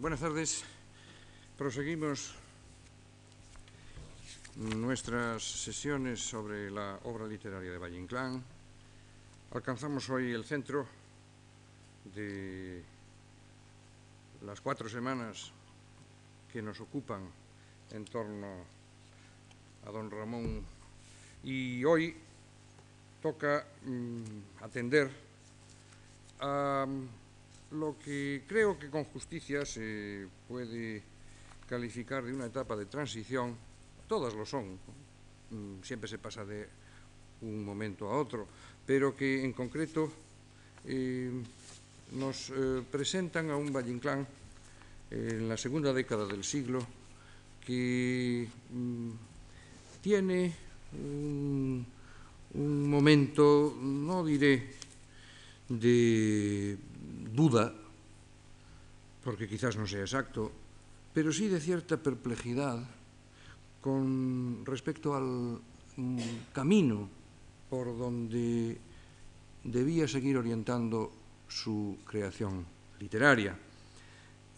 Buenas tardes. Proseguimos nuestras sesiones sobre la obra literaria de Valle Inclán. Alcanzamos hoy el centro de las cuatro semanas que nos ocupan en torno a don Ramón y hoy toca mm, atender a lo que creo que con justicia se puede calificar de una etapa de transición, todas lo son, mm, siempre se pasa de un momento a otro, pero que en concreto eh, nos eh, presentan a un Valle Inclán en la segunda década del siglo que mm, tiene un momento, no diré de duda, porque quizás no sea exacto, pero sí de cierta perplejidad con respecto al camino por donde debía seguir orientando su creación literaria.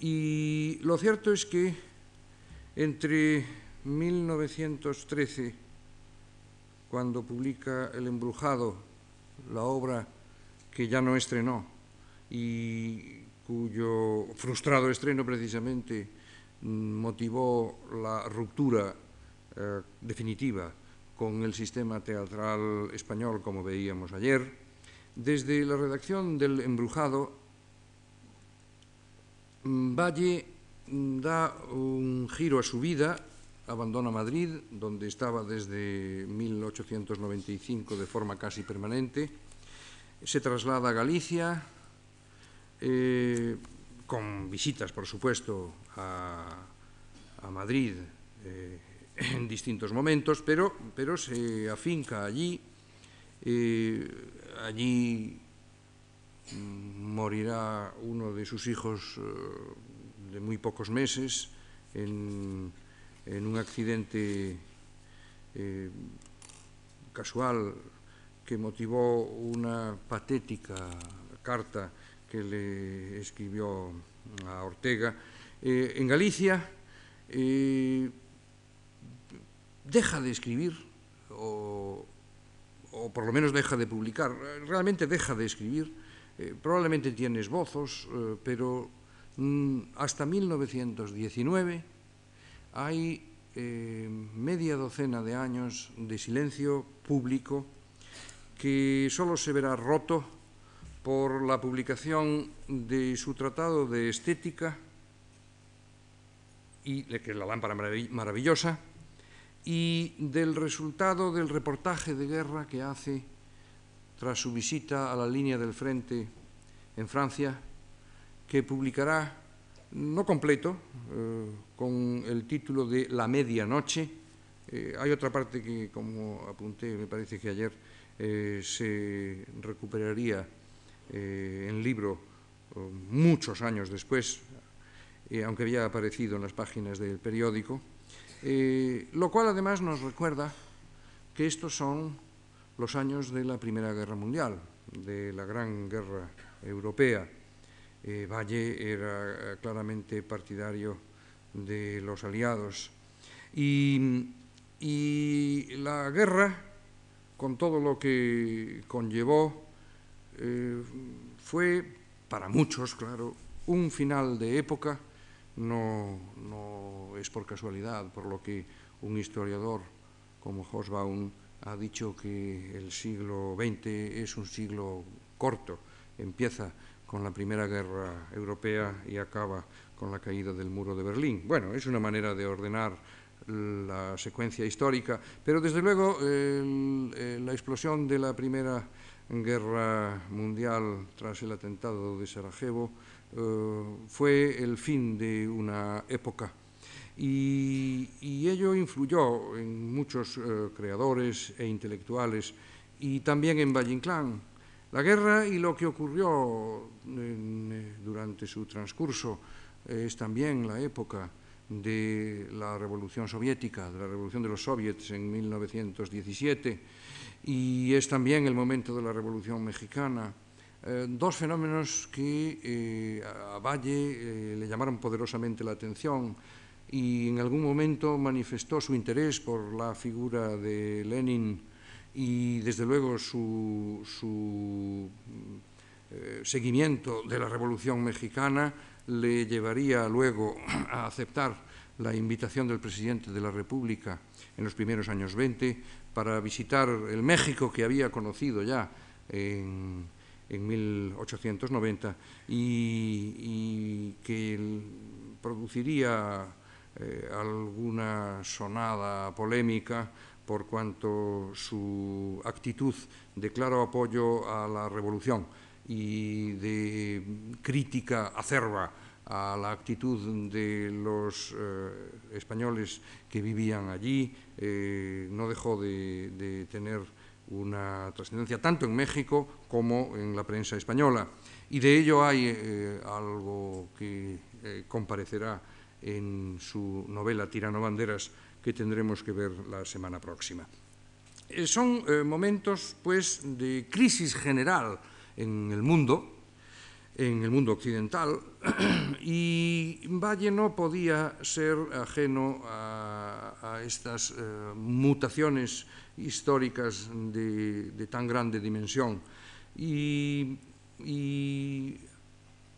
Y lo cierto es que entre 1913, cuando publica El embrujado, la obra que ya no estrenó, y cuyo frustrado estreno precisamente motivó la ruptura eh, definitiva con el sistema teatral español, como veíamos ayer, desde la redacción del Embrujado, mm, Valle mm, da un giro a su vida, abandona Madrid, donde estaba desde 1895 de forma casi permanente, se traslada a Galicia, eh, con visitas, por supuesto, a, a Madrid eh, en distintos momentos, pero, pero se afinca allí, eh, allí morirá uno de sus hijos eh, de muy pocos meses en, en un accidente eh, casual que motivó una patética carta que le escribió a Ortega. Eh, en Galicia eh, deja de escribir, o, o, por lo menos deja de publicar, realmente deja de escribir, eh, probablemente tiene esbozos, eh, pero mm, hasta 1919 hay eh, media docena de años de silencio público que solo se verá roto por la publicación de su tratado de estética, y, que es la lámpara maravillosa, y del resultado del reportaje de guerra que hace tras su visita a la línea del frente en Francia, que publicará, no completo, eh, con el título de La medianoche. Eh, hay otra parte que, como apunté, me parece que ayer eh, se recuperaría eh, en libro muchos años después, eh, aunque había aparecido en las páginas del periódico, eh, lo cual además nos recuerda que estos son los años de la Primera Guerra Mundial, de la Gran Guerra Europea. Eh, Valle era claramente partidario de los aliados. Y, y la guerra, con todo lo que conllevó, eh, fue para muchos, claro, un final de época, no, no, es por casualidad, por lo que un historiador como Hosbaum ha dicho que el siglo XX es un siglo corto, empieza con la Primera Guerra Europea y acaba con la caída del muro de Berlín. Bueno, es una manera de ordenar la secuencia histórica, pero desde luego el, la explosión de la Primera guerra mundial tras el atentado de Sarajevo eh, fue el fin de una época y, ello influyó en muchos eh, creadores e intelectuales y también en Valle Inclán. La guerra y lo que ocurrió eh, durante su transcurso es también la época de la revolución soviética, de la revolución de los soviets en 1917 y es también el momento de la Revolución Mexicana, eh, dos fenómenos que eh, a Valle le llamaron poderosamente la atención y en algún momento manifestó su interés por la figura de Lenin y desde luego su, seguimiento de la Revolución Mexicana le llevaría luego a aceptar la invitación del presidente de la República en los primeros años 20 para visitar el México que había conocido ya en, 1890 y, que produciría eh, alguna sonada polémica por cuanto su actitud de claro apoyo a la revolución y de crítica acerba a la actitud de los eh, españoles que vivían allí, eh, no dejó de, tener una trascendencia tanto en México como en la prensa española. Y de ello hay eh, algo que comparecerá en su novela Tirano Banderas, que tendremos que ver la semana próxima. son momentos, pues, de crisis general en el mundo, en el mundo occidental, y Valle no podía ser ajeno a, estas eh, mutaciones históricas de, tan grande dimensión. Y,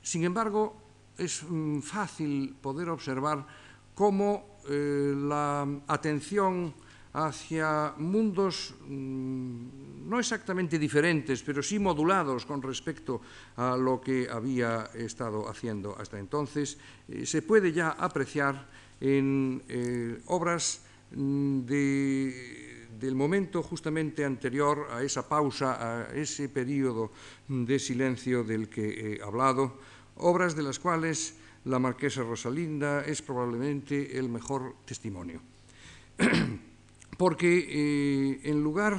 sin embargo, es mm, fácil poder observar cómo eh, la atención hacia mundos mm, no exactamente diferentes, pero sí modulados con respecto a lo que había estado haciendo hasta entonces, eh, se puede ya apreciar en eh, obras mm, del momento justamente anterior a esa pausa, a ese periodo de silencio del que he hablado, obras de las cuales la marquesa Rosalinda es probablemente el mejor testimonio. porque eh, en lugar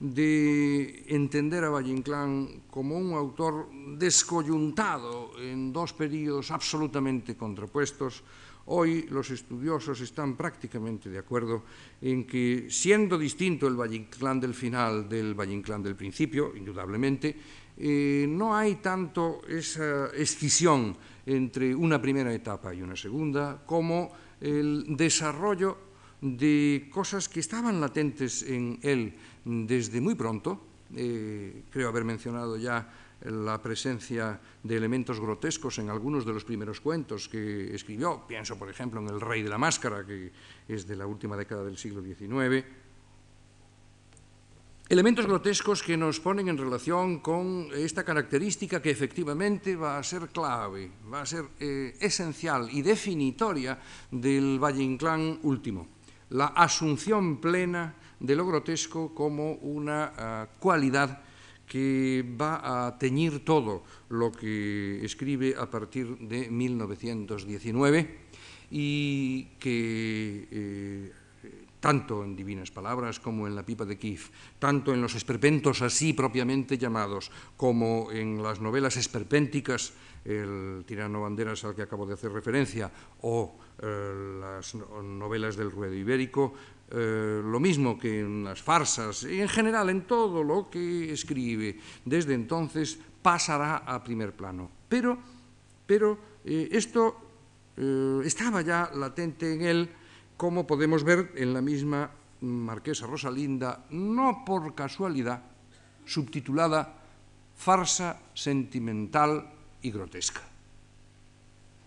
de entender a Valle Inclán como un autor descoyuntado en dos periodos absolutamente contrapuestos, hoy los estudiosos están prácticamente de acuerdo en que, siendo distinto el Valle Inclán del final del Valle Inclán del principio, indudablemente, eh, no hay tanto esa escisión entre una primera etapa y una segunda como el desarrollo de cosas que estaban latentes en él desde muy pronto. Eh, creo haber mencionado ya la presencia de elementos grotescos en algunos de los primeros cuentos que escribió. Pienso, por ejemplo, en El Rey de la Máscara, que es de la última década del siglo XIX. Elementos grotescos que nos ponen en relación con esta característica que efectivamente va a ser clave, va a ser eh, esencial y definitoria del Valle Inclán último la asunción plena de lo grotesco como una ah, cualidad que va a teñir todo lo que escribe a partir de 1919 y que eh, tanto en Divinas Palabras como en La Pipa de Kiev, tanto en los esperpentos así propiamente llamados, como en las novelas esperpénticas, el tirano Banderas al que acabo de hacer referencia, o eh, las novelas del ruedo ibérico, eh, lo mismo que en las farsas y en general en todo lo que escribe desde entonces pasará a primer plano. Pero, pero eh, esto estaba ya latente en él, como podemos ver en la misma Marquesa Rosalinda, no por casualidad, subtitulada Farsa sentimental y grotesca.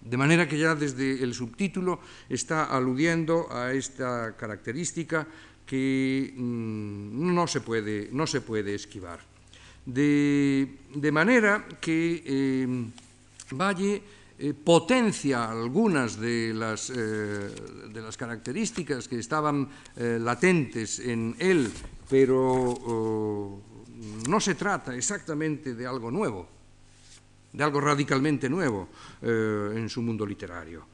De manera que ya desde el subtítulo está aludiendo a esta característica que mm, no, se puede, no, se puede, esquivar. De, manera que eh, Valle eh, potencia algunas de las, eh, de las, características que estaban latentes en él, pero oh, no se trata exactamente de algo nuevo de algo radicalmente nuevo eh, en su mundo literario.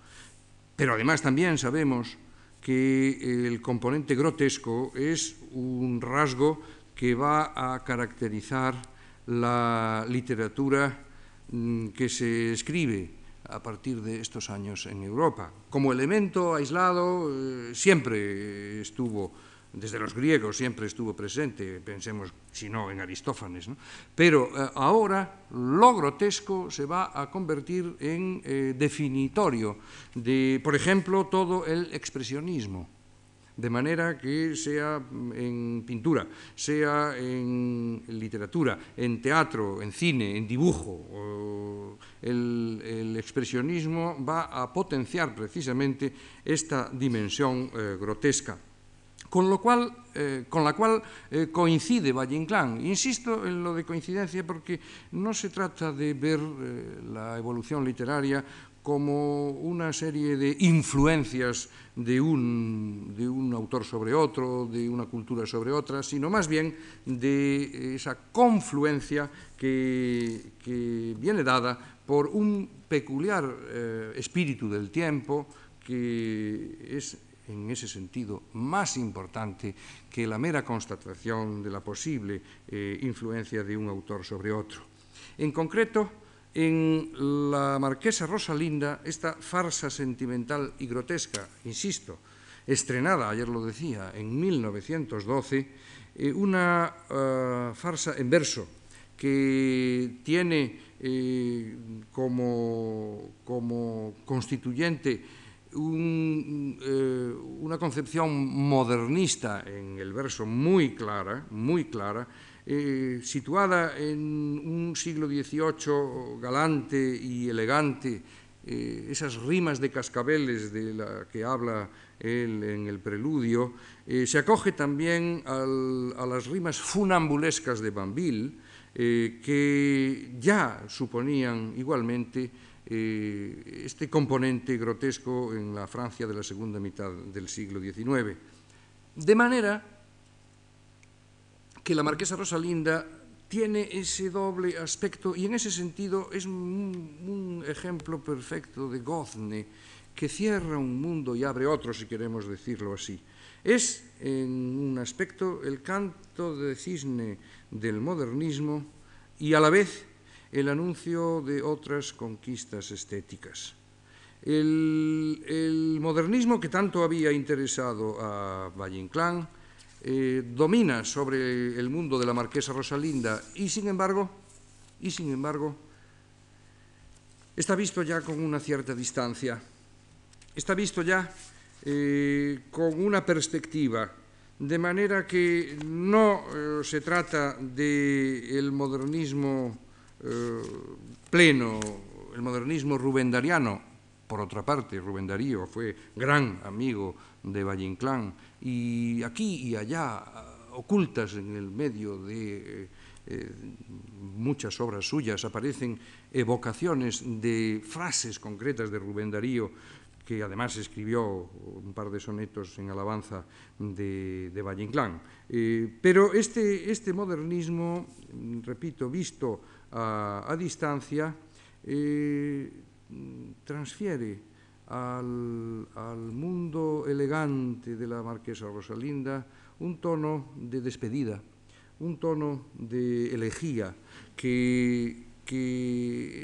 Pero además también sabemos que el componente grotesco es un rasgo que va a caracterizar la literatura mm, que se escribe a partir de estos años en Europa. Como elemento aislado eh, siempre estuvo desde los griegos siempre estuvo presente, pensemos si no en Aristófanes, pero eh, ahora lo grotesco se va a convertir en eh, definitorio de, por ejemplo, todo el expresionismo de manera que sea en pintura, sea en literatura, en teatro, en cine, en dibujo, el, expresionismo va a potenciar precisamente esta dimensión eh, grotesca. Con, lo cual, eh, con la cual eh, coincide Valle Inclán. Insisto en lo de coincidencia porque no se trata de ver la evolución literaria como una serie de influencias de un, de un, autor sobre otro, de una cultura sobre otra, sino más bien de esa confluencia que, viene dada por un peculiar eh, espíritu del tiempo que es en ese sentido más importante que la mera constatación de la posible eh, influencia de un autor sobre otro. En concreto, en la marquesa Rosalinda, esta farsa sentimental y grotesca, insisto, estrenada, ayer lo decía, en 1912, eh, una eh, farsa en verso que tiene eh, como, constituyente una concepción modernista en el verso muy clara, muy clara, eh, situada en un siglo XVIII galante y elegante, eh, esas rimas de cascabeles de la que habla él en el preludio, eh, se acoge también a las rimas funambulescas de Banville, que ya suponían igualmente este componente grotesco en la Francia de la segunda mitad del siglo XIX. De manera que la marquesa Rosalinda tiene ese doble aspecto y en ese sentido es un, ejemplo perfecto de gozne que cierra un mundo y abre otro, si queremos decirlo así. Es en un aspecto el canto de cisne del modernismo y a la vez el anuncio de otras conquistas estéticas. El, modernismo que tanto había interesado a Valle Inclán, eh, domina sobre el mundo de la marquesa Rosalinda y sin embargo, y sin embargo, está visto ya con una cierta distancia, está visto ya eh, con una perspectiva, de manera que no eh, se trata del modernismo pleno, el modernismo rubendariano, por otra parte, Rubén Darío fue gran amigo de Valle Inclán, y aquí y allá, ocultas en el medio de eh, muchas obras suyas, aparecen evocaciones de frases concretas de Rubén Darío, que además escribió un par de sonetos en alabanza de, de Valle Inclán. Eh, pero este, este, modernismo, repito, visto a, distancia, eh, transfiere al, mundo elegante de la marquesa Rosalinda un tono de despedida, un tono de elegía que,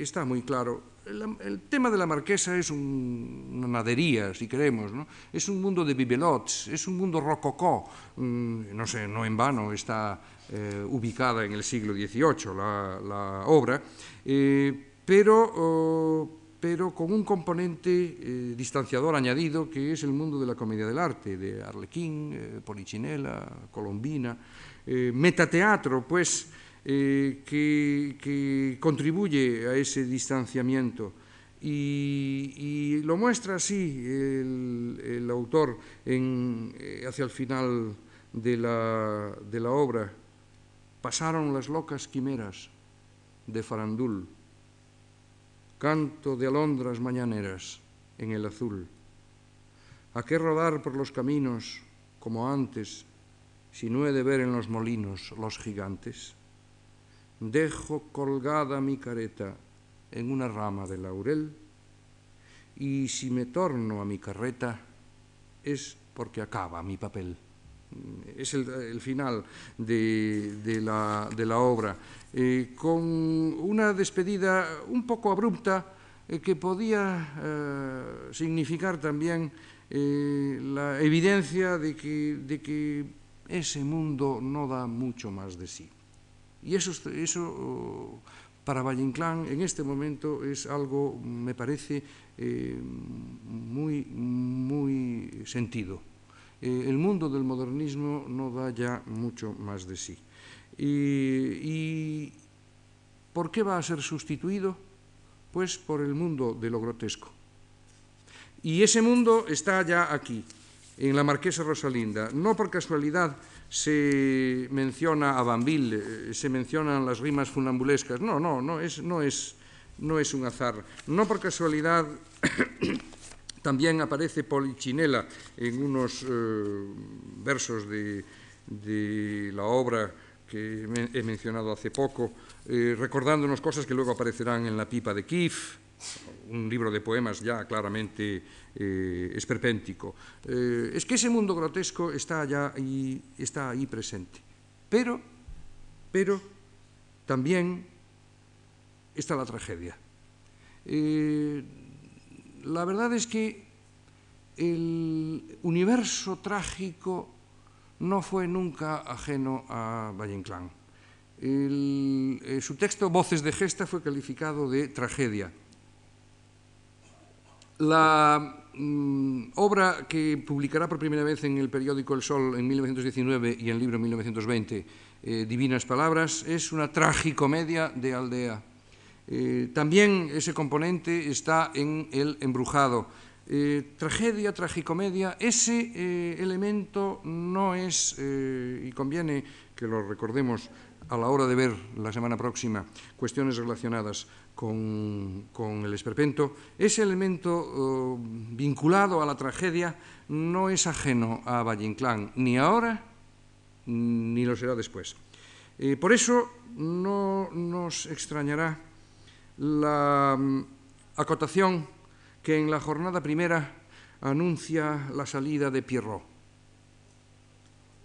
está muy claro. El, tema de la marquesa es una nadería, si queremos, ¿no? es un mundo de bibelots, es un mundo rococó, mm, no sé, no en vano está eh, ubicada en el siglo XVIII la, obra, eh, pero... Oh, pero con un componente eh, distanciador añadido que es el mundo de la comedia del arte, de Arlequín, Polichinela, Colombina, metateatro, pues, que, contribuye a ese distanciamiento. Y, lo muestra así el, autor hacia el final de la, de la obra. Pasaron las locas quimeras de Farandul canto de alondras mañaneras en el azul. ¿A qué rodar por los caminos como antes si no he de ver en los molinos los gigantes? Dejo colgada mi careta en una rama de laurel y si me torno a mi carreta es porque acaba mi papel. Es el, final de, la, obra, eh, con una despedida un poco abrupta eh, que podía eh, significar también la evidencia de que, ese mundo no da mucho más de sí. Y eso, eso para Valle Inclán en este momento es algo, me parece, muy, muy sentido. Eh, el mundo del modernismo no da ya mucho más de sí. Y, ¿Por qué va a ser sustituido? Pues por el mundo de lo grotesco. Y ese mundo está ya aquí, en la Marquesa Rosalinda. No por casualidad se menciona a Bambil, eh, se mencionan las rimas funambulescas. No, no, no es, no es, no es un azar. No por casualidad también aparece Polichinela en unos eh, versos de, de la obra que he mencionado hace poco, eh, recordándonos cosas que luego aparecerán en La pipa de Kif, un libro de poemas ya claramente eh, esperpéntico. Eh, es que ese mundo grotesco está, allá y está ahí presente. Pero, pero también está la tragedia. La verdad es que el universo trágico no fue nunca ajeno a Valle Inclán. Eh, su texto Voces de Gesta fue calificado de tragedia. La mm, obra que publicará por primera vez en el periódico El Sol en 1919 y en el libro 1920, eh, Divinas Palabras, es una tragicomedia de aldea. Eh, también ese componente está en El Embrujado, eh, tragedia, tragicomedia, ese eh, elemento no es, eh, y conviene que lo recordemos a la hora de ver la semana próxima cuestiones relacionadas con, con el esperpento, ese elemento oh, vinculado a la tragedia no es ajeno a Valle Inclán, ni ahora ni lo será después. por eso no nos extrañará la mm, acotación que en la jornada primera anuncia la salida de Pierrot.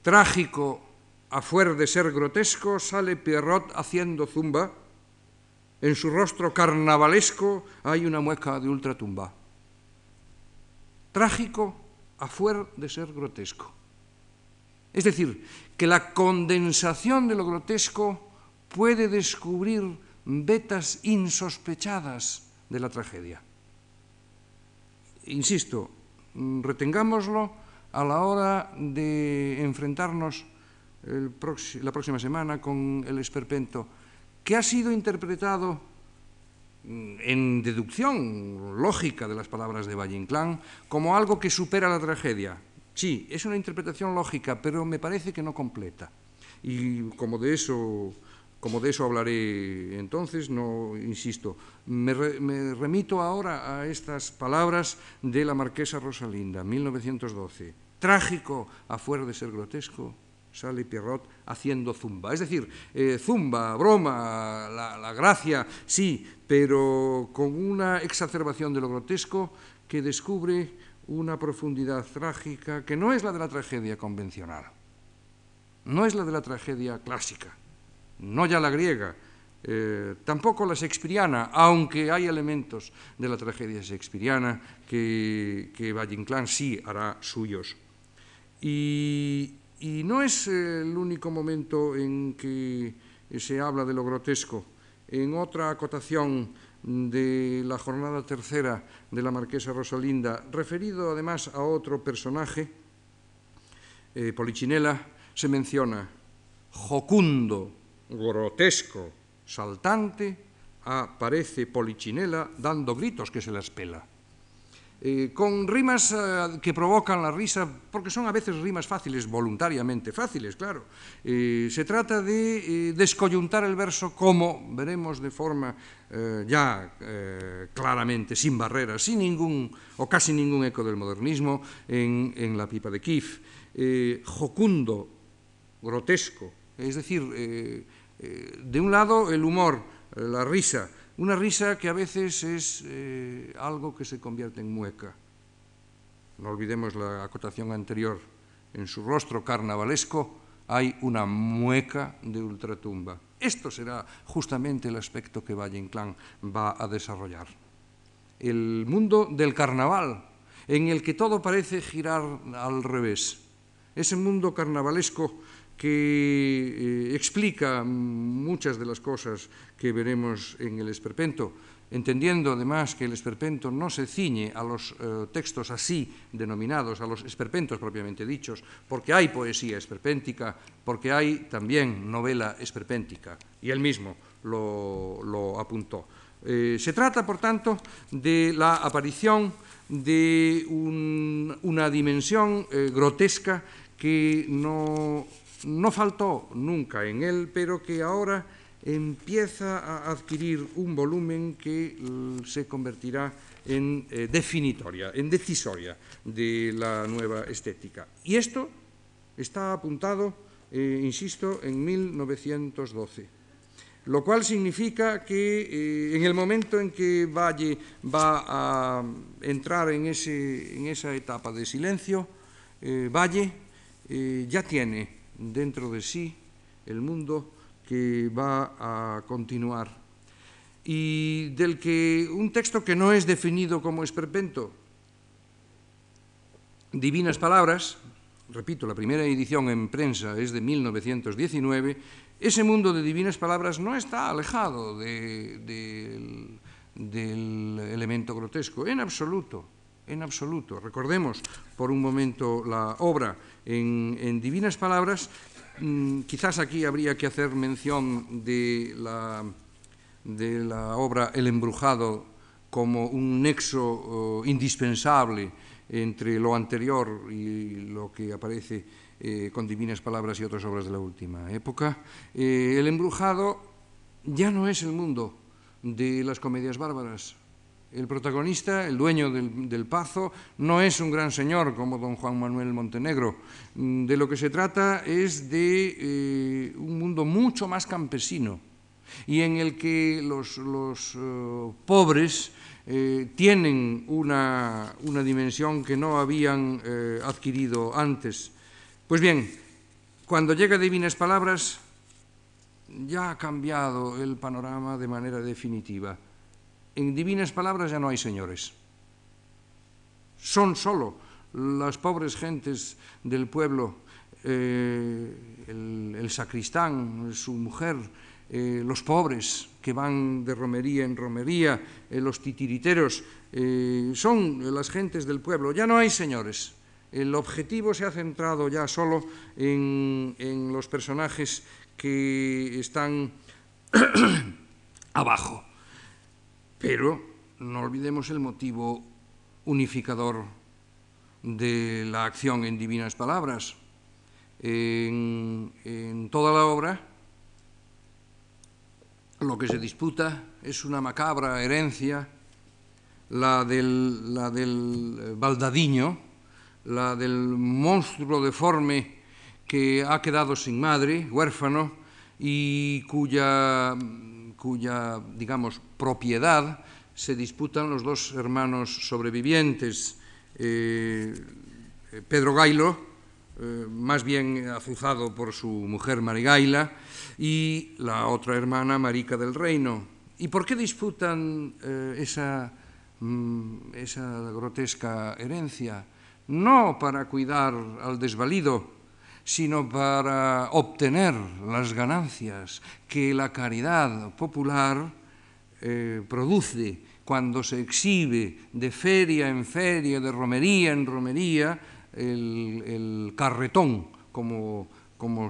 Trágico, a fuer de ser grotesco, sale Pierrot haciendo zumba. En su rostro carnavalesco hay una mueca de ultratumba. Trágico, a fuer de ser grotesco. Es decir, que la condensación de lo grotesco puede descubrir vetas insospechadas de la tragedia insisto, mm, retengámoslo a la hora de enfrentarnos la próxima semana con el esperpento, que ha sido interpretado mm, en deducción lógica de las palabras de Valle Inclán como algo que supera la tragedia. Sí, es una interpretación lógica, pero me parece que no completa. Y como de eso como de eso hablaré entonces, no insisto. Me, remito ahora a estas palabras de la marquesa Rosalinda, 1912. Trágico, a fuera de ser grotesco, sale Pierrot haciendo zumba. Es decir, eh, zumba, broma, la, la, gracia, sí, pero con una exacerbación de lo grotesco que descubre una profundidad trágica que no es la de la tragedia convencional, no es la de la tragedia clásica no ya la griega, eh, tampoco la shakespeariana, aunque hay elementos de la tragedia shakespeariana que, que sí hará suyos. Y, no es el único momento en que se habla de lo grotesco. En otra acotación de la jornada tercera de la marquesa Rosalinda, referido además a otro personaje, eh, Polichinela, se menciona jocundo, grotesco, saltante, aparece Polichinela dando gritos que se las pela. Eh, con rimas eh, que provocan la risa, porque son a veces rimas fáciles, voluntariamente fáciles, claro. Eh, se trata de eh, descoyuntar el verso como veremos de forma eh, ya eh, claramente, sin barreras, sin ningún o casi ningún eco del modernismo en, en la pipa de Kiev. jocundo, grotesco, es decir, eh, eh, de un lado el humor, eh, la risa, una risa que a veces es algo que se convierte en mueca. No olvidemos la acotación anterior. En su rostro carnavalesco hay una mueca de ultratumba. Esto será justamente el aspecto que Valle Inclán va a desarrollar. El mundo del carnaval, en el que todo parece girar al revés ese mundo carnavalesco que eh, explica muchas de las cosas que veremos en el esperpento, entendiendo además que el esperpento no se ciñe a los eh, textos así denominados, a los esperpentos propiamente dichos, porque hay poesía esperpéntica, porque hay también novela esperpéntica, y él mismo lo, apuntó. Eh, se trata, por tanto, de la aparición de una dimensión grotesca que no no faltó nunca en él, pero que ahora empieza a adquirir un volumen que mm, se convertirá en eh, definitoria, en decisoria de la nueva estética. Y esto está apuntado, eh, insisto, en 1912, lo cual significa que eh, en el momento en que Valle va a entrar en, en esa etapa de silencio, Valle ya tiene dentro de sí el mundo que va a continuar. Y del que un texto que no es definido como esperpento, Divinas Palabras, repito, la primera edición en prensa es de 1919, ese mundo de Divinas Palabras no está alejado del, elemento grotesco, en absoluto, en absoluto. Recordemos por un momento la obra en, en Divinas Palabras. Mm, quizás aquí habría que hacer mención de la, de la obra El Embrujado como un nexo oh, indispensable entre lo anterior y lo que aparece eh, con Divinas Palabras y otras obras de la última época. Eh, el Embrujado ya no es el mundo de las comedias bárbaras, el protagonista, el dueño del, Pazo, no es un gran señor como don Juan Manuel Montenegro. Mm, de lo que se trata es de eh, un mundo mucho más campesino y en el que los, eh, pobres eh, tienen una, una, dimensión que no habían adquirido antes. Pues bien, cuando llega Divinas Palabras, ya ha cambiado el panorama de manera definitiva en divinas palabras ya no hay señores. Son solo las pobres gentes del pueblo, eh, el, sacristán, su mujer, eh, los pobres que van de romería en romería, eh, los titiriteros, son las gentes del pueblo. Ya no hay señores. El objetivo se ha centrado ya solo en los personajes que están abajo. Pero no olvidemos el motivo unificador de la acción en divinas palabras. En, toda la obra lo que se disputa es una macabra herencia, la del, la del baldadiño, la del monstruo deforme que ha quedado sin madre, huérfano, y cuya cuya, digamos, propiedad se disputan los dos hermanos sobrevivientes, eh, Pedro Gailo, eh, más bien azuzado por su mujer Marigaila, y la otra hermana Marica del Reino. ¿Y por qué disputan eh, esa, mm, esa grotesca herencia? No para cuidar al desvalido, sino para obtener las ganancias que la caridad popular eh, produce cuando se exhibe de feria en feria, de romería en romería, el, carretón, como,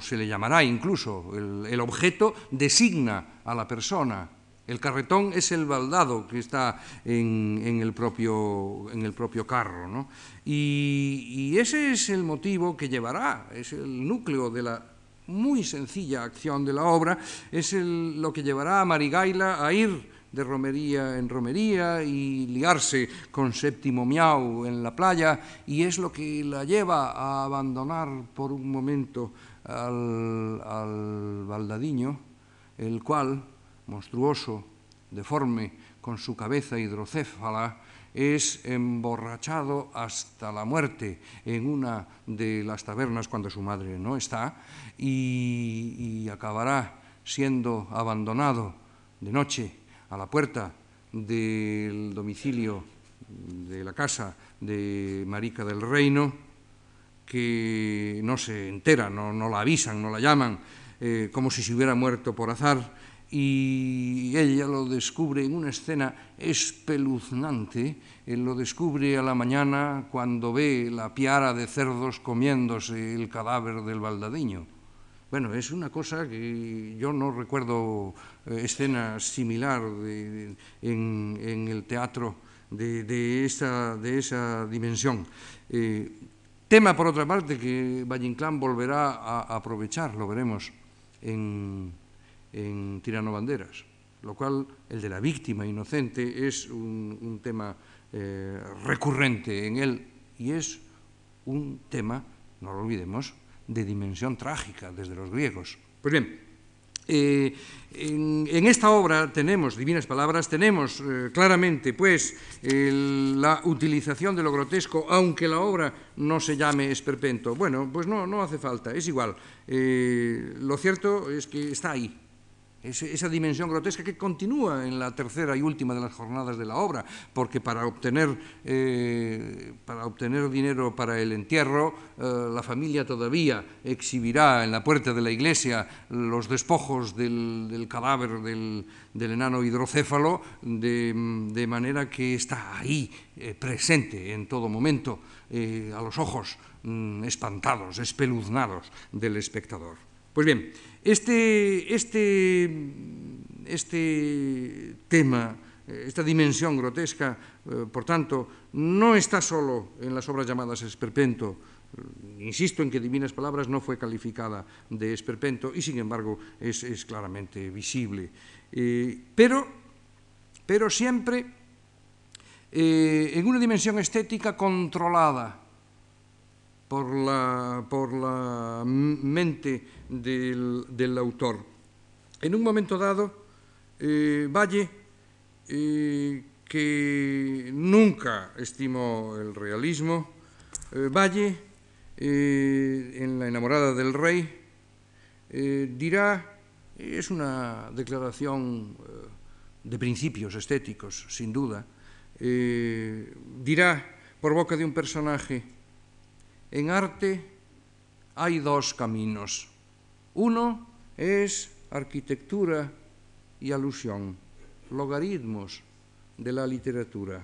se le llamará incluso. el objeto designa a la persona el carretón es el baldado que está en, el, propio, en el, propio, carro. ¿no? Y, ese es el motivo que llevará, es el núcleo de la muy sencilla acción de la obra, es lo que llevará a Marigaila a ir de romería en romería y liarse con séptimo miau en la playa y es lo que la lleva a abandonar por un momento al, al el cual monstruoso, deforme, con su cabeza hidrocéfala, es emborrachado hasta la muerte en una de las tabernas cuando su madre no está y, acabará siendo abandonado de noche a la puerta del domicilio de la casa de Marica del Reino que no se entera, no, no la avisan, no la llaman, eh, como si se hubiera muerto por azar, y ella lo descubre en una escena espeluznante, él lo descubre a la mañana cuando ve la piara de cerdos comiéndose el cadáver del baldadiño. Bueno, es una cosa que yo no recuerdo eh, escena similar de, en, en, el teatro de, de, esa, de esa dimensión. Eh, tema, por otra parte, que Valle volverá a aprovechar, lo veremos en en Tirano Banderas, lo cual el de la víctima inocente es un, tema eh, recurrente en él y es un tema, no lo olvidemos, de dimensión trágica desde los griegos. Pues bien, eh, en, esta obra tenemos, Divinas Palabras, tenemos eh, claramente pues la utilización de lo grotesco, aunque la obra no se llame esperpento. Bueno, pues no, no hace falta, es igual. Lo cierto es que está ahí, esa dimensión grotesca que continúa en la tercera y última de las jornadas de la obra, porque para obtener, eh, para obtener dinero para el entierro, eh, la familia todavía exhibirá en la puerta de la iglesia los despojos del, del cadáver del, enano hidrocéfalo, de, manera que está ahí, eh, presente en todo momento, a los ojos mm, espantados, espeluznados del espectador. Pues bien, este, este, este tema, esta dimensión grotesca, eh, por tanto, no está solo en las obras llamadas esperpento, insisto en que Divinas Palabras no fue calificada de esperpento y sin embargo es, claramente visible. Eh, pero, pero siempre eh, en una dimensión estética controlada por la, por la mente del, del, autor. En un momento dado, eh, Valle, eh, que nunca estimó el realismo, eh, Valle, eh, en La enamorada del rey, eh, dirá, es una declaración eh, de principios estéticos, sin duda, dirá por boca de un personaje, en arte hay dos caminos. Uno es arquitectura y alusión, logaritmos de la literatura.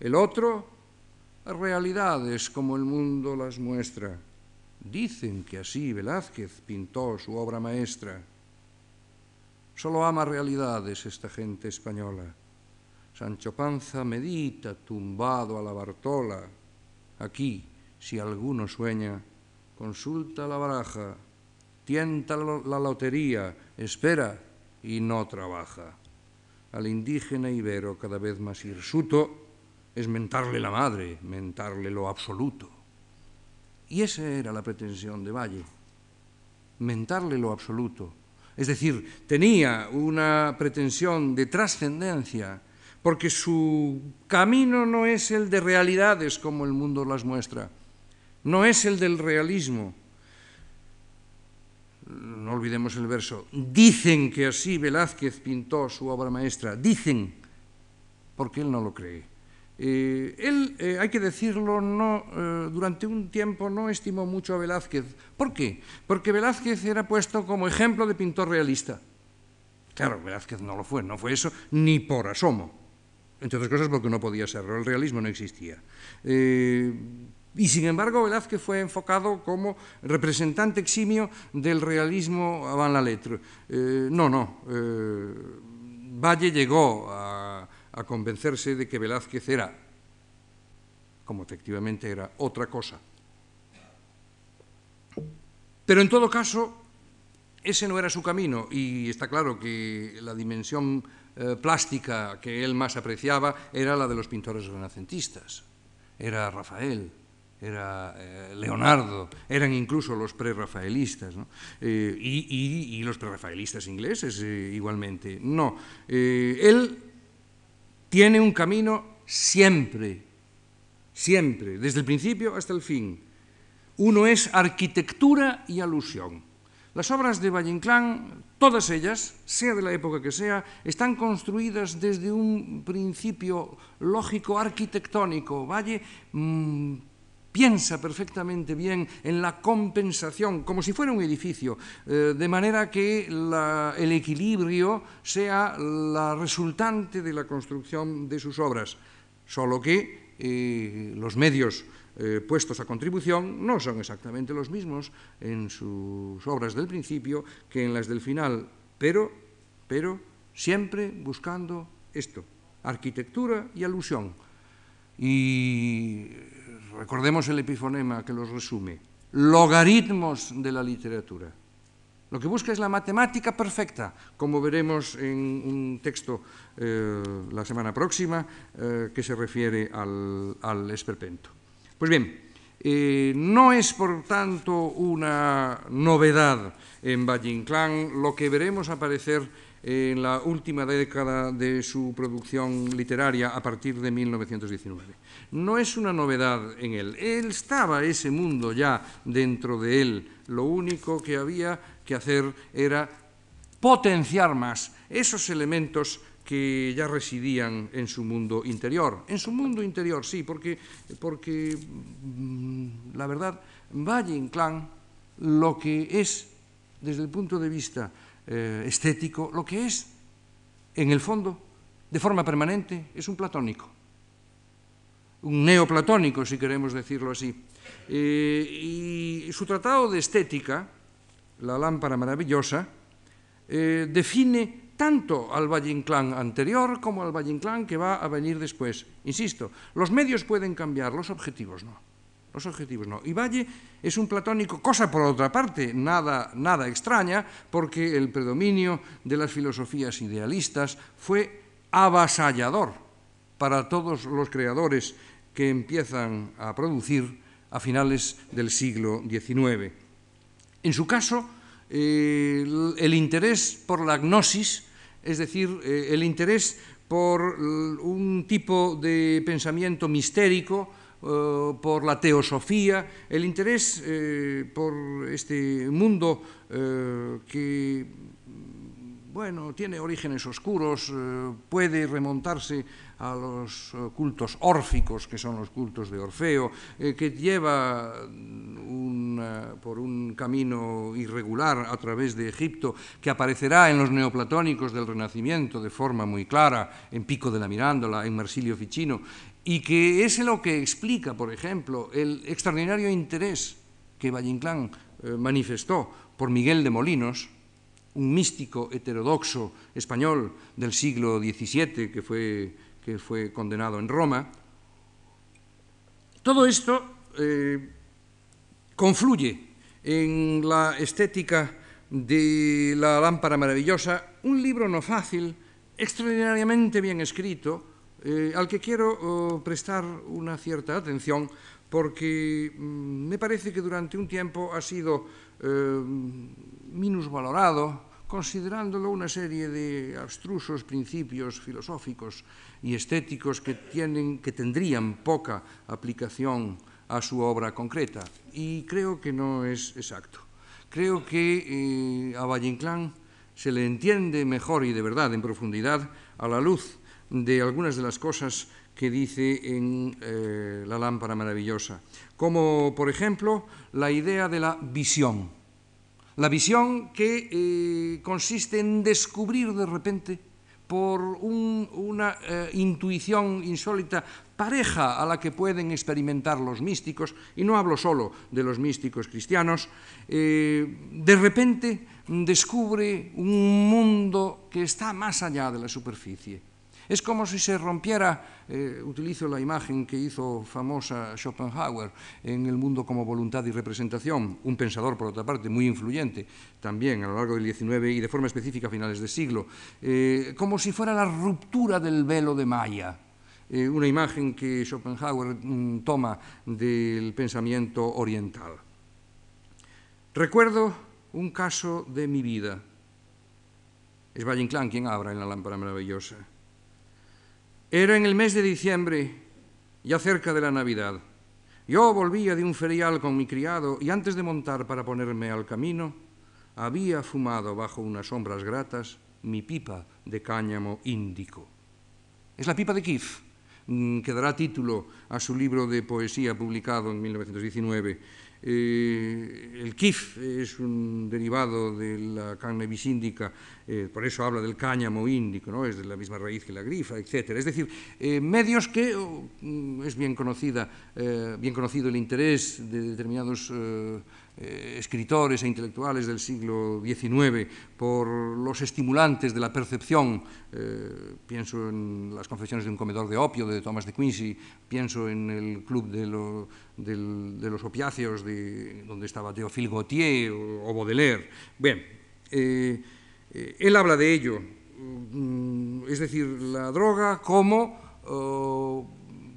El otro, realidades como el mundo las muestra. Dicen que así Velázquez pintó su obra maestra. Solo ama realidades esta gente española. Sancho Panza medita tumbado a la Bartola. Aquí, si alguno sueña, consulta la baraja tienta la lotería, espera y no trabaja. Al indígena ibero cada vez más hirsuto es mentarle la madre, mentarle lo absoluto. Y esa era la pretensión de Valle, mentarle lo absoluto. Es decir, tenía una pretensión de trascendencia, porque su camino no es el de realidades como el mundo las muestra, no es el del realismo, no olvidemos el verso, dicen que así Velázquez pintó su obra maestra, dicen, porque él no lo cree. Eh, él, eh, hay que decirlo, no, eh, durante un tiempo no estimó mucho a Velázquez. ¿Por qué? Porque Velázquez era puesto como ejemplo de pintor realista. Claro, Velázquez no lo fue, no fue eso ni por asomo. Entre otras cosas porque no podía serlo, el realismo no existía. Y sin embargo, Velázquez fue enfocado como representante eximio del realismo avant la lettre. Eh, no, no. Eh, Valle llegó a, a convencerse de que Velázquez era, como efectivamente era, otra cosa. Pero en todo caso, ese no era su camino y está claro que la dimensión eh, plástica que él más apreciaba era la de los pintores renacentistas. Era Rafael, era eh, Leonardo, eran incluso los prerrafaelistas, eh, y, los prerrafaelistas ingleses eh, igualmente. No, él tiene un camino siempre, siempre, desde el principio hasta el fin. Uno es arquitectura y alusión. Las obras de Valle Inclán, todas ellas, sea de la época que sea, están construidas desde un principio lógico arquitectónico. Valle mmm, piensa perfectamente bien en la compensación, como si fuera un edificio, eh, de manera que el equilibrio sea la resultante de la construcción de sus obras, solo que eh, los medios eh, puestos a contribución no son exactamente los mismos en sus obras del principio que en las del final, pero, pero siempre buscando esto, arquitectura y alusión. Y recordemos el epifonema que los resume, logaritmos de la literatura. Lo que busca es la matemática perfecta, como veremos en un texto eh, la semana próxima eh, que se refiere al, al, esperpento. Pues bien, eh, no es por tanto una novedad en Valle Inclán lo que veremos aparecer en la última década de su producción literaria a partir de 1919. No es una novedad en él, él estaba ese mundo ya dentro de él, lo único que había que hacer era potenciar más esos elementos que ya residían en su mundo interior. En su mundo interior, sí, porque, porque mm, la verdad, Valle Inclán lo que es, desde el punto de vista eh, estético, lo que es, en el fondo, de forma permanente, es un platónico. Un neoplatónico, si queremos decirlo así. Eh, y su tratado de estética, La lámpara maravillosa, eh, define tanto al Valle Inclán anterior como al Valle Inclán que va a venir después. Insisto, los medios pueden cambiar, los objetivos no. Los objetivos no. Y Valle es un platónico, cosa por otra parte, nada, nada extraña, porque el predominio de las filosofías idealistas fue avasallador para todos los creadores que empiezan a producir a finales del siglo XIX. En su caso, eh, el interés por la gnosis, es decir, eh, el interés por un tipo de pensamiento mistérico, eh, por la teosofía, el interés eh, por este mundo eh, que bueno, tiene orígenes oscuros, puede remontarse a los cultos órficos, que son los cultos de Orfeo, que lleva por un camino irregular a través de Egipto, que aparecerá en los neoplatónicos del Renacimiento de forma muy clara, en Pico de la Mirándola, en Marsilio Ficino, y que es lo que explica, por ejemplo, el extraordinario interés que Valle Inclán eh, manifestó por Miguel de Molinos, un místico heterodoxo español del siglo XVII que fue, que fue condenado en Roma. Todo esto eh, confluye en la estética de la lámpara maravillosa, un libro no fácil, extraordinariamente bien escrito, eh, al que quiero oh, prestar una cierta atención porque mm, me parece que durante un tiempo ha sido eh, minusvalorado, considerándolo una serie de abstrusos principios filosóficos y estéticos que, tienen, que tendrían poca aplicación a su obra concreta. Y creo que no es exacto. Creo que eh, a Valle Inclán se le entiende mejor y de verdad en profundidad a la luz de algunas de las cosas que dice en eh, La lámpara maravillosa, como por ejemplo la idea de la visión. La visión que eh, consiste en descubrir de repente por una eh, intuición insólita pareja a la que pueden experimentar los místicos, y no hablo solo de los místicos cristianos, de repente descubre un mundo que está más allá de la superficie es como si se rompiera, eh, utilizo la imagen que hizo famosa Schopenhauer en El mundo como voluntad y representación, un pensador, por otra parte, muy influyente también a lo largo del XIX y de forma específica a finales del siglo, eh, como si fuera la ruptura del velo de Maya. Eh, una imagen que Schopenhauer mm, toma del pensamiento oriental. Recuerdo un caso de mi vida. Es Valle Inclán quien abra en la lámpara maravillosa. Era en el mes de diciembre, ya cerca de la Navidad. Yo volvía de un ferial con mi criado y antes de montar para ponerme al camino, había fumado bajo unas sombras gratas mi pipa de cáñamo índico. Es la pipa de Kif, mm, que dará título a su libro de poesía publicado en 1919. Eh, el kif es un derivado de la carne bisíndica, eh, por eso habla del cáñamo índico, ¿no? es de la misma raíz que la grifa, etc. Es decir, eh, medios que oh, mm, es bien, conocida, bien conocido el interés de determinados eh, escritores e intelectuales del siglo XIX por los estimulantes de la percepción, eh, pienso en las confesiones de un comedor de opio de Thomas de Quincy, pienso en el club de, los opiáceos de, donde estaba Théophile Gautier o, Baudelaire. Bien, eh, él habla de ello, mm, es decir, la droga como oh,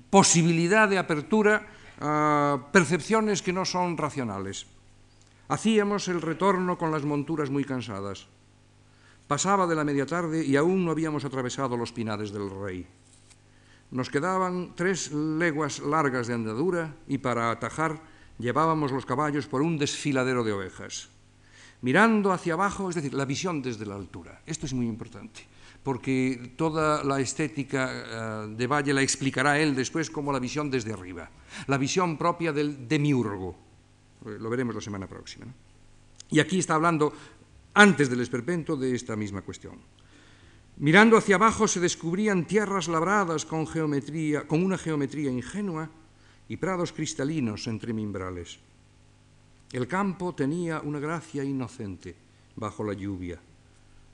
posibilidad de apertura a percepciones que no son racionales. Hacíamos el retorno con las monturas muy cansadas. Pasaba de la media tarde y aún no habíamos atravesado los pinares del rey. Nos quedaban tres leguas largas de andadura y para atajar llevábamos los caballos por un desfiladero de ovejas. Mirando hacia abajo, es decir, la visión desde la altura. Esto es muy importante, porque toda la estética eh, de Valle la explicará él después como la visión desde arriba, la visión propia del demiurgo lo veremos la semana próxima. Y aquí está hablando, antes del esperpento, de esta misma cuestión. Mirando hacia abajo se descubrían tierras labradas con, geometría, con una geometría ingenua y prados cristalinos entre mimbrales. El campo tenía una gracia inocente bajo la lluvia.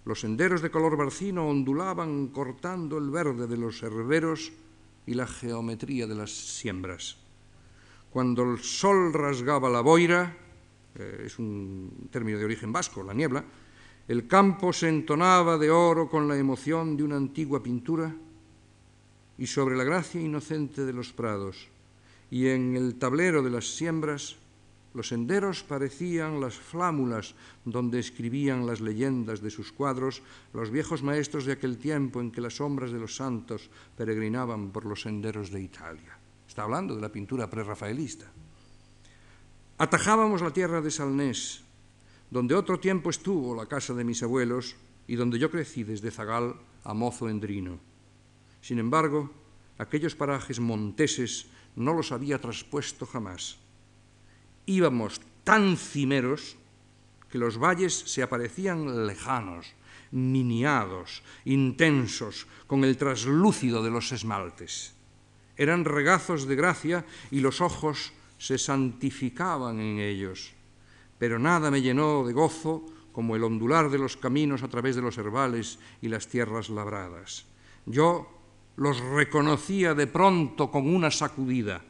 Los senderos de color barcino ondulaban cortando el verde de los herberos y la geometría de las siembras. Cuando el sol rasgaba la boira, es un término de origen vasco, la niebla, el campo se entonaba de oro con la emoción de una antigua pintura y sobre la gracia inocente de los prados y en el tablero de las siembras los senderos parecían las flámulas donde escribían las leyendas de sus cuadros los viejos maestros de aquel tiempo en que las sombras de los santos peregrinaban por los senderos de Italia. Está hablando de la pintura prerrafaelista. Atajábamos la tierra de Salnés, donde otro tiempo estuvo la casa de mis abuelos y donde yo crecí desde zagal a mozo endrino. Sin embargo, aquellos parajes monteses no los había traspuesto jamás. Íbamos tan cimeros que los valles se aparecían lejanos, miniados, intensos, con el traslúcido de los esmaltes eran regazos de gracia y los ojos se santificaban en ellos. Pero nada me llenó de gozo como el ondular de los caminos a través de los herbales y las tierras labradas. Yo los reconocía de pronto con una sacudida.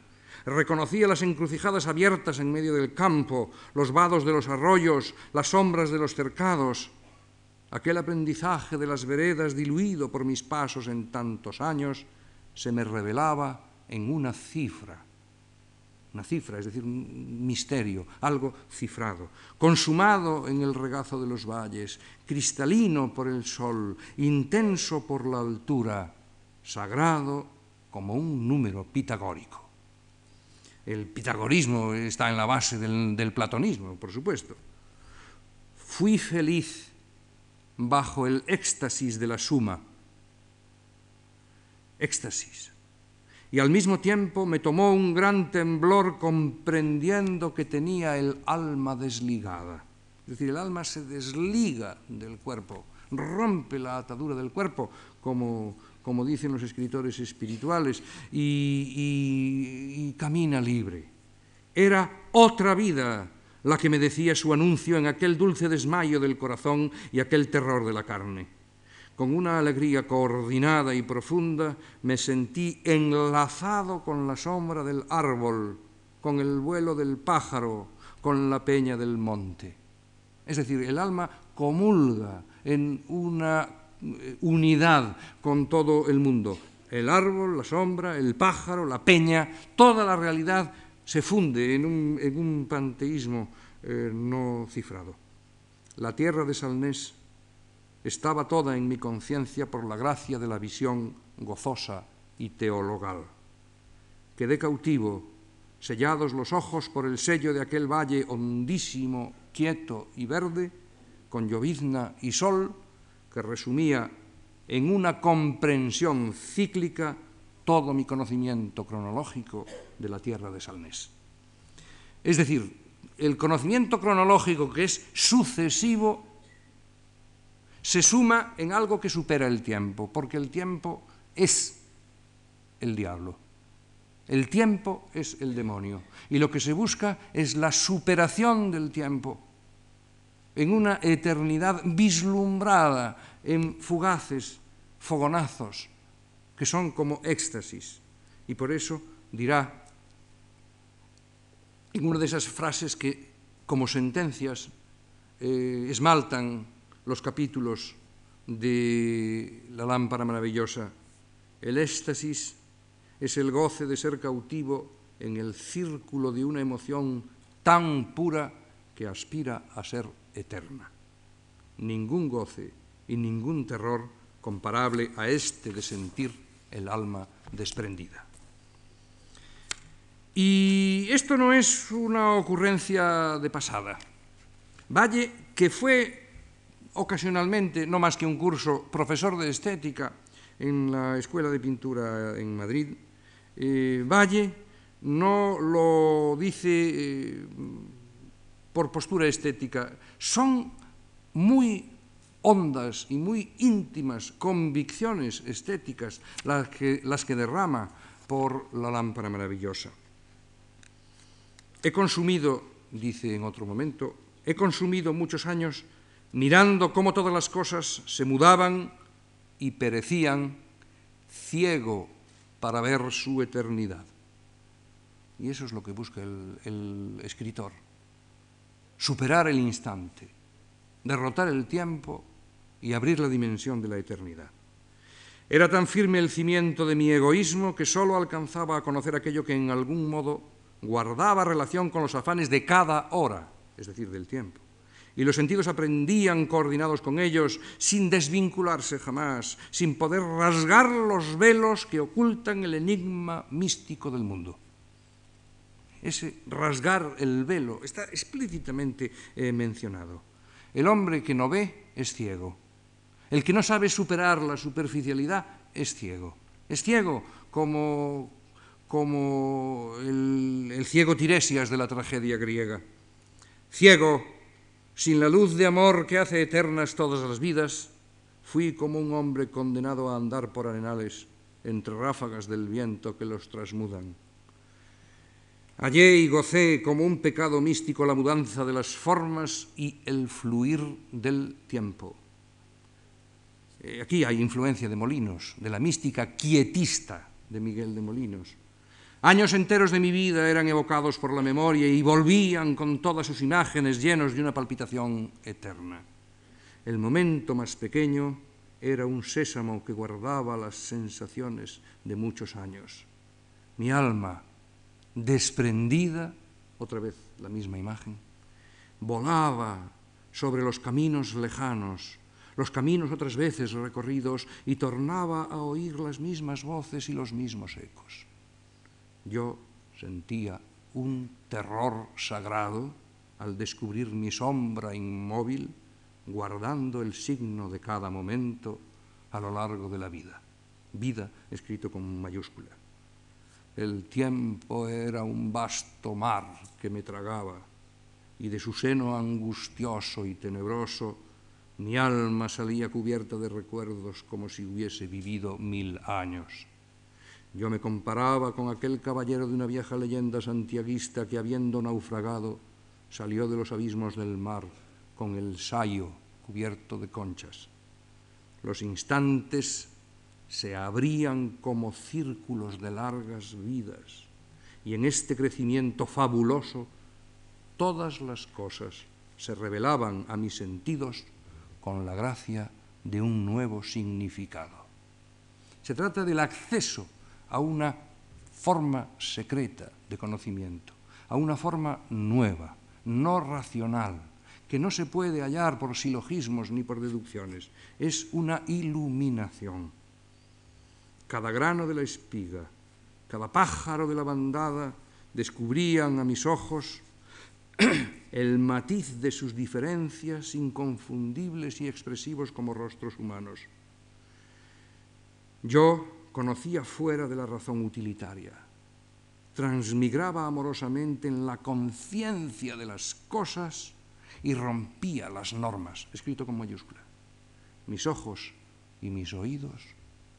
Reconocía las encrucijadas abiertas en medio del campo, los vados de los arroyos, las sombras de los cercados. Aquel aprendizaje de las veredas diluido por mis pasos en tantos años se me revelaba en una cifra, una cifra, es decir, un misterio, algo cifrado, consumado en el regazo de los valles, cristalino por el sol, intenso por la altura, sagrado como un número pitagórico. El pitagorismo está en la base del, platonismo, por supuesto. Fui feliz bajo el éxtasis de la suma éxtasis. Y al mismo tiempo me tomó un gran temblor comprendiendo que tenía el alma desligada. Es decir, el alma se desliga del cuerpo, rompe la atadura del cuerpo, como, como dicen los escritores espirituales, y, y camina libre. Era otra vida la que me decía su anuncio en aquel dulce desmayo del corazón y aquel terror de la carne. Con una alegría coordinada y profunda me sentí enlazado con la sombra del árbol, con el vuelo del pájaro, con la peña del monte. Es decir, el alma comulga en una eh, unidad con todo el mundo. El árbol, la sombra, el pájaro, la peña, toda la realidad se funde en un, panteísmo eh, no cifrado. La tierra de Salnés estaba toda en mi conciencia por la gracia de la visión gozosa y teologal. Quedé cautivo, sellados los ojos por el sello de aquel valle hondísimo, quieto y verde, con llovizna y sol, que resumía en una comprensión cíclica todo mi conocimiento cronológico de la tierra de Salnés. Es decir, el conocimiento cronológico que es sucesivo se suma en algo que supera el tiempo, porque el tiempo es el diablo. El tiempo es el demonio. Y lo que se busca es la superación del tiempo en una eternidad vislumbrada en fugaces fogonazos que son como éxtasis. Y por eso dirá en una de esas frases que como sentencias eh, esmaltan los capítulos de la lámpara maravillosa, el éxtasis es el goce de ser cautivo en el círculo de una emoción tan pura que aspira a ser eterna. Ningún goce y ningún terror comparable a este de sentir el alma desprendida. Y esto no es una ocurrencia de pasada. Valle, que fue ocasionalmente, no más que un curso, profesor de estética en la Escuela de Pintura en Madrid, eh, Valle no lo dice eh, por postura estética, son muy hondas y muy íntimas convicciones estéticas las que, las que derrama por la lámpara maravillosa. He consumido, dice en otro momento, he consumido muchos años mirando cómo todas las cosas se mudaban y perecían, ciego para ver su eternidad. Y eso es lo que busca el, escritor, superar el instante, derrotar el tiempo y abrir la dimensión de la eternidad. Era tan firme el cimiento de mi egoísmo que sólo alcanzaba a conocer aquello que en algún modo guardaba relación con los afanes de cada hora, es decir, del tiempo y los sentidos aprendían coordinados con ellos, sin desvincularse jamás, sin poder rasgar los velos que ocultan el enigma místico del mundo. Ese rasgar el velo está explícitamente eh, mencionado. El hombre que no ve es ciego. El que no sabe superar la superficialidad es ciego. Es ciego como, como el, el ciego Tiresias de la tragedia griega. Ciego sin la luz de amor que hace eternas todas las vidas, fui como un hombre condenado a andar por arenales entre ráfagas del viento que los trasmudan. Hallé y gocé como un pecado místico la mudanza de las formas y el fluir del tiempo. Eh, aquí hay influencia de Molinos, de la mística quietista de Miguel de Molinos. Años enteros de mi vida eran evocados por la memoria y volvían con todas sus imágenes llenos de una palpitación eterna. El momento más pequeño era un sésamo que guardaba las sensaciones de muchos años. Mi alma, desprendida, otra vez la misma imagen, volaba sobre los caminos lejanos, los caminos otras veces recorridos, y tornaba a oír las mismas voces y los mismos ecos. Yo sentía un terror sagrado al descubrir mi sombra inmóvil, guardando el signo de cada momento a lo largo de la vida. Vida escrito con mayúscula. El tiempo era un vasto mar que me tragaba y de su seno angustioso y tenebroso mi alma salía cubierta de recuerdos como si hubiese vivido mil años. Yo me comparaba con aquel caballero de una vieja leyenda santiaguista que habiendo naufragado salió de los abismos del mar con el sayo cubierto de conchas. Los instantes se abrían como círculos de largas vidas y en este crecimiento fabuloso todas las cosas se revelaban a mis sentidos con la gracia de un nuevo significado. Se trata del acceso a una forma secreta de conocimiento, a una forma nueva, no racional, que no se puede hallar por silogismos ni por deducciones. Es una iluminación. Cada grano de la espiga, cada pájaro de la bandada descubrían a mis ojos el matiz de sus diferencias inconfundibles y expresivos como rostros humanos. Yo conocía fuera de la razón utilitaria. Transmigraba amorosamente en la conciencia de las cosas y rompía las normas, escrito con mayúscula. Mis ojos y mis oídos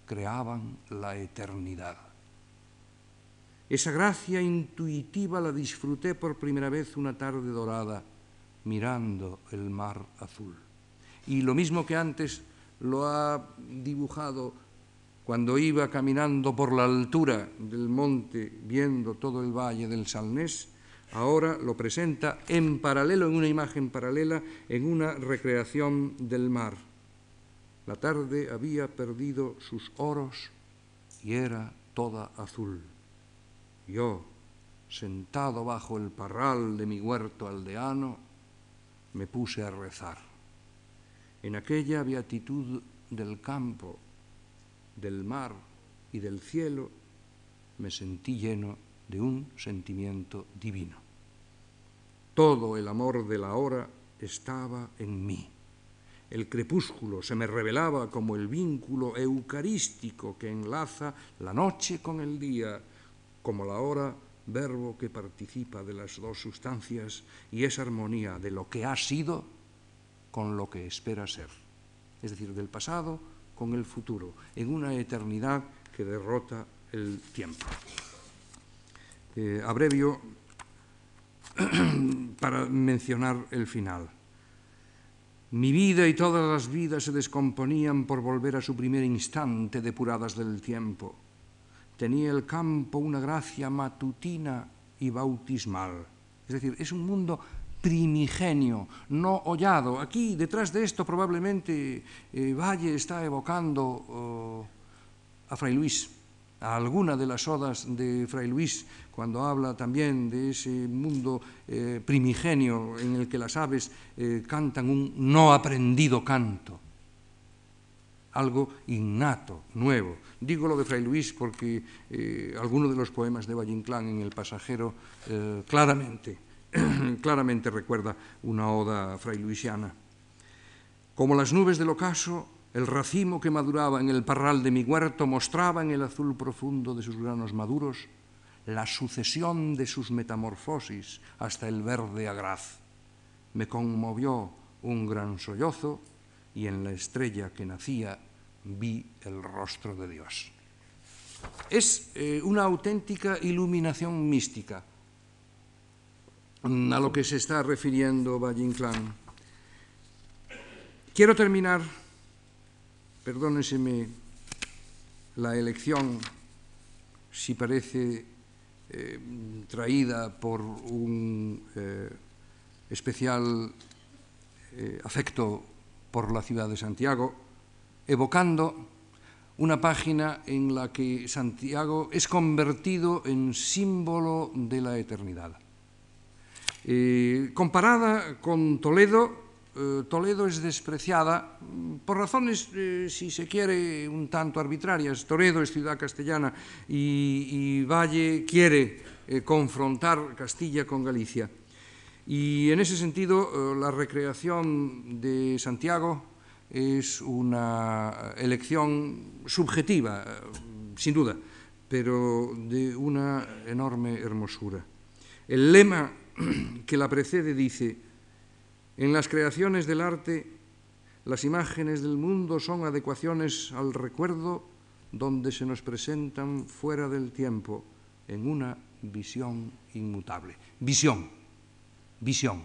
creaban la eternidad. Esa gracia intuitiva la disfruté por primera vez una tarde dorada, mirando el mar azul. Y lo mismo que antes lo ha dibujado cuando iba caminando por la altura del monte viendo todo el valle del Salnés, ahora lo presenta en paralelo, en una imagen paralela, en una recreación del mar. La tarde había perdido sus oros y era toda azul. Yo, sentado bajo el parral de mi huerto aldeano, me puse a rezar. En aquella beatitud del campo, del mar y del cielo, me sentí lleno de un sentimiento divino. Todo el amor de la hora estaba en mí. El crepúsculo se me revelaba como el vínculo eucarístico que enlaza la noche con el día, como la hora verbo que participa de las dos sustancias y es armonía de lo que ha sido con lo que espera ser, es decir, del pasado con el futuro, en una eternidad que derrota el tiempo. Eh, abrevio para mencionar el final. Mi vida y todas las vidas se descomponían por volver a su primer instante depuradas del tiempo. Tenía el campo una gracia matutina y bautismal. Es decir, es un mundo primigenio, no hollado. Aquí, detrás de esto, probablemente eh, Valle está evocando oh, a Fray Luis, a alguna de las odas de Fray Luis, cuando habla también de ese mundo eh, primigenio en el que las aves eh, cantan un no aprendido canto, algo innato, nuevo. Digo lo de Fray Luis porque alguno de los poemas de Valle Inclán en El pasajero claramente claramente recuerda una oda frailuisiana. Como las nubes del ocaso, el racimo que maduraba en el parral de mi huerto mostraba en el azul profundo de sus granos maduros la sucesión de sus metamorfosis hasta el verde agraz. Me conmovió un gran sollozo y en la estrella que nacía vi el rostro de Dios. Es eh, una auténtica iluminación mística a lo que se está refiriendo Valle Inclán. Quiero terminar, perdóneseme la elección, si parece eh, traída por un eh, especial eh, afecto por la ciudad de Santiago, evocando una página en la que Santiago es convertido en símbolo de la eternidad. Eh, comparada con Toledo, eh, Toledo es despreciada mm, por razones, eh, si se quiere, un tanto arbitrarias. Toledo es ciudad castellana y, y Valle quiere eh, confrontar Castilla con Galicia. Y en ese sentido, eh, la recreación de Santiago es una elección subjetiva, eh, sin duda, pero de una enorme hermosura. El lema que la precede dice, en las creaciones del arte, las imágenes del mundo son adecuaciones al recuerdo donde se nos presentan fuera del tiempo en una visión inmutable. Visión, visión,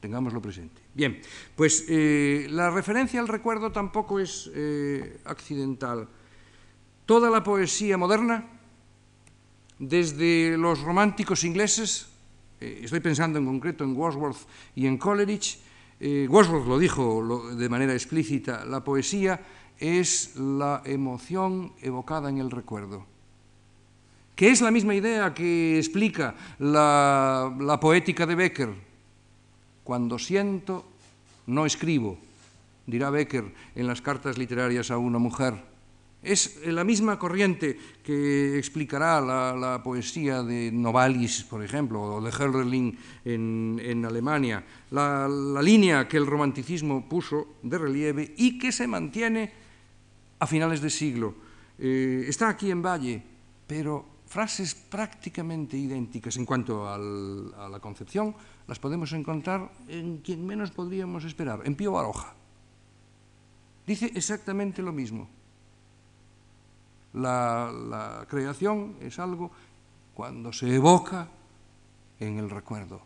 tengámoslo presente. Bien, pues eh, la referencia al recuerdo tampoco es eh, accidental. Toda la poesía moderna, desde los románticos ingleses eh, estoy pensando en concreto en Wordsworth y en Coleridge. Eh, Wordsworth lo dijo de manera explícita, la poesía es la emoción evocada en el recuerdo, que es la misma idea que explica la, la poética de Becker. Cuando siento, no escribo, dirá Becker en las cartas literarias a una mujer. Es la misma corriente que explicará la, poesía de Novalis, por ejemplo, o de Hölderlin en, Alemania, la, línea que el romanticismo puso de relieve y que se mantiene a finales de siglo. Eh, está aquí en Valle, pero frases prácticamente idénticas en cuanto a la concepción las podemos encontrar en quien menos podríamos esperar, en Pío Baroja. Dice exactamente lo mismo. La, creación es algo cuando se evoca en el recuerdo.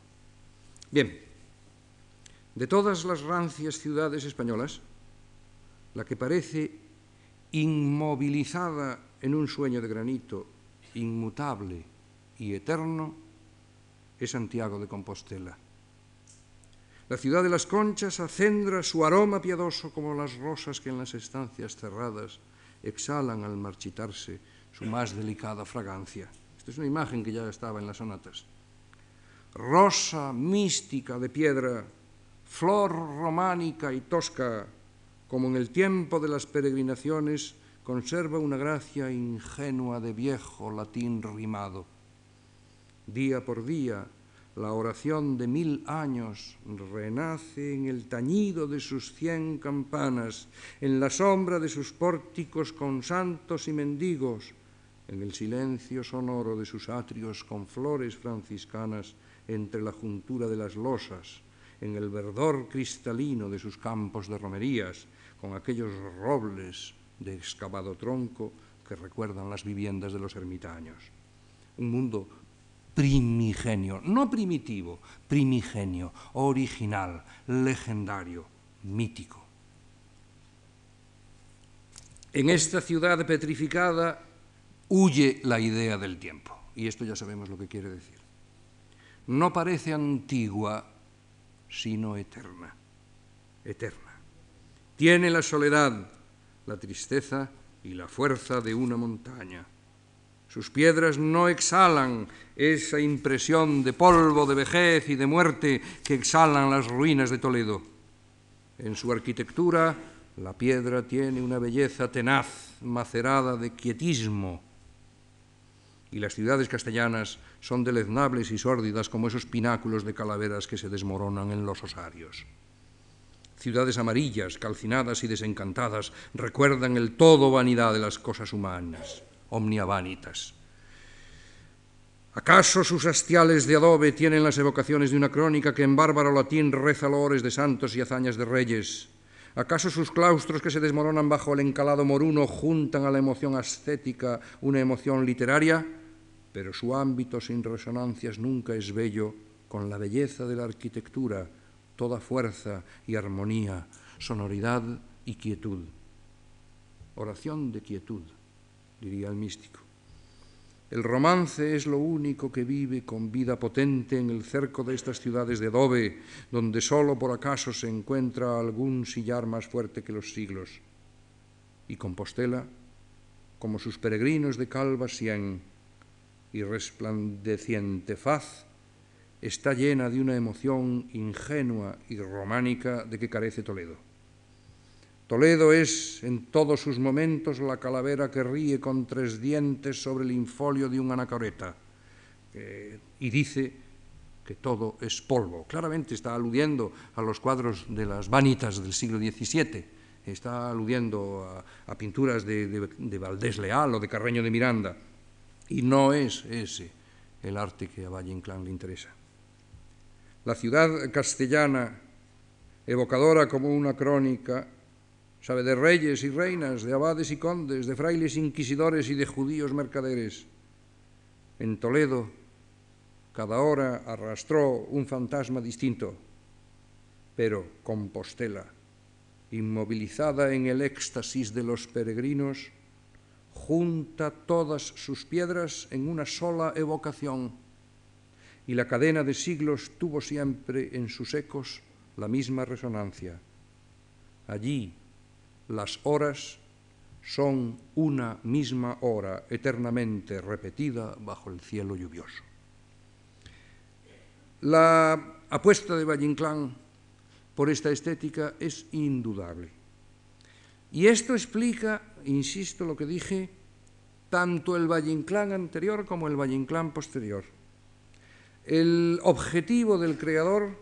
Bien, de todas las rancias ciudades españolas, la que parece inmovilizada en un sueño de granito, inmutable y eterno, es Santiago de Compostela. La ciudad de las conchas acendra su aroma piadoso como las rosas que en las estancias cerradas exhalan al marchitarse su más delicada fragancia. Esta es una imagen que ya estaba en las sonatas. Rosa mística de piedra, flor románica y tosca, como en el tiempo de las peregrinaciones, conserva una gracia ingenua de viejo latín rimado Día por día, la oración de mil años renace en el tañido de sus cien campanas, en la sombra de sus pórticos con santos y mendigos, en el silencio sonoro de sus atrios con flores franciscanas entre la juntura de las losas, en el verdor cristalino de sus campos de romerías, con aquellos robles de excavado tronco que recuerdan las viviendas de los ermitaños. Un mundo primigenio, no primitivo, primigenio, original, legendario, mítico. En esta ciudad petrificada huye la idea del tiempo, y esto ya sabemos lo que quiere decir. No parece antigua, sino eterna, eterna. Tiene la soledad, la tristeza y la fuerza de una montaña sus piedras no exhalan esa impresión de polvo, de vejez y de muerte que exhalan las ruinas de Toledo. En su arquitectura, la piedra tiene una belleza tenaz, macerada de quietismo. Y las ciudades castellanas son deleznables y sórdidas como esos pináculos de calaveras que se desmoronan en los osarios. Ciudades amarillas, calcinadas y desencantadas recuerdan el todo vanidad de las cosas humanas omnia vanitas. ¿Acaso sus hastiales de adobe tienen las evocaciones de una crónica que en bárbaro latín reza lores de santos y hazañas de reyes? ¿Acaso sus claustros que se desmoronan bajo el encalado moruno juntan a la emoción ascética una emoción literaria? Pero su ámbito sin resonancias nunca es bello con la belleza de la arquitectura, toda fuerza y armonía, sonoridad y quietud. Oración de quietud diría el místico. El romance es lo único que vive con vida potente en el cerco de estas ciudades de adobe, donde solo por acaso se encuentra algún sillar más fuerte que los siglos. Y Compostela, como sus peregrinos de calva sien y resplandeciente faz, está llena de una emoción ingenua y románica de que carece Toledo. Toledo es en todos sus momentos la calavera que ríe con tres dientes sobre el infolio de un anacoreta y dice que todo es polvo. Claramente está aludiendo a los cuadros de las vanitas del siglo XVII, está aludiendo a, pinturas de, de Valdés Leal o de Carreño de Miranda, y no es ese el arte que a Valle Inclán le interesa. La ciudad castellana, evocadora como una crónica, sabe de reyes y reinas, de abades y condes, de frailes inquisidores y de judíos mercaderes. En Toledo, cada hora arrastró un fantasma distinto, pero Compostela, inmovilizada en el éxtasis de los peregrinos, junta todas sus piedras en una sola evocación, y la cadena de siglos tuvo siempre en sus ecos la misma resonancia. Allí, las horas son una misma hora eternamente repetida bajo el cielo lluvioso. La apuesta de Valle Inclán por esta estética es indudable. Y esto explica, insisto, lo que dije, tanto el Valle Inclán anterior como el Valle Inclán posterior. El objetivo del creador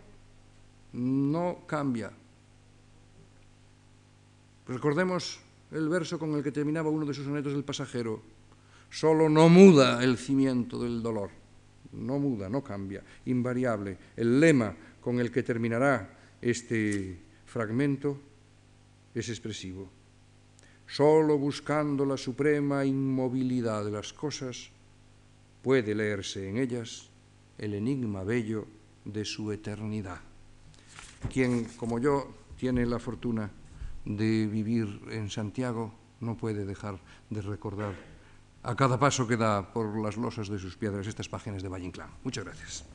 no cambia, Recordemos el verso con el que terminaba uno de sus sonetos del pasajero. Solo no muda el cimiento del dolor, no muda, no cambia, invariable. El lema con el que terminará este fragmento es expresivo. Solo buscando la suprema inmovilidad de las cosas puede leerse en ellas el enigma bello de su eternidad. Quien, como yo, tiene la fortuna de vivir en Santiago, no puede dejar de recordar a cada paso que da por las losas de sus piedras estas páginas de Valle Inclán. Muchas gracias.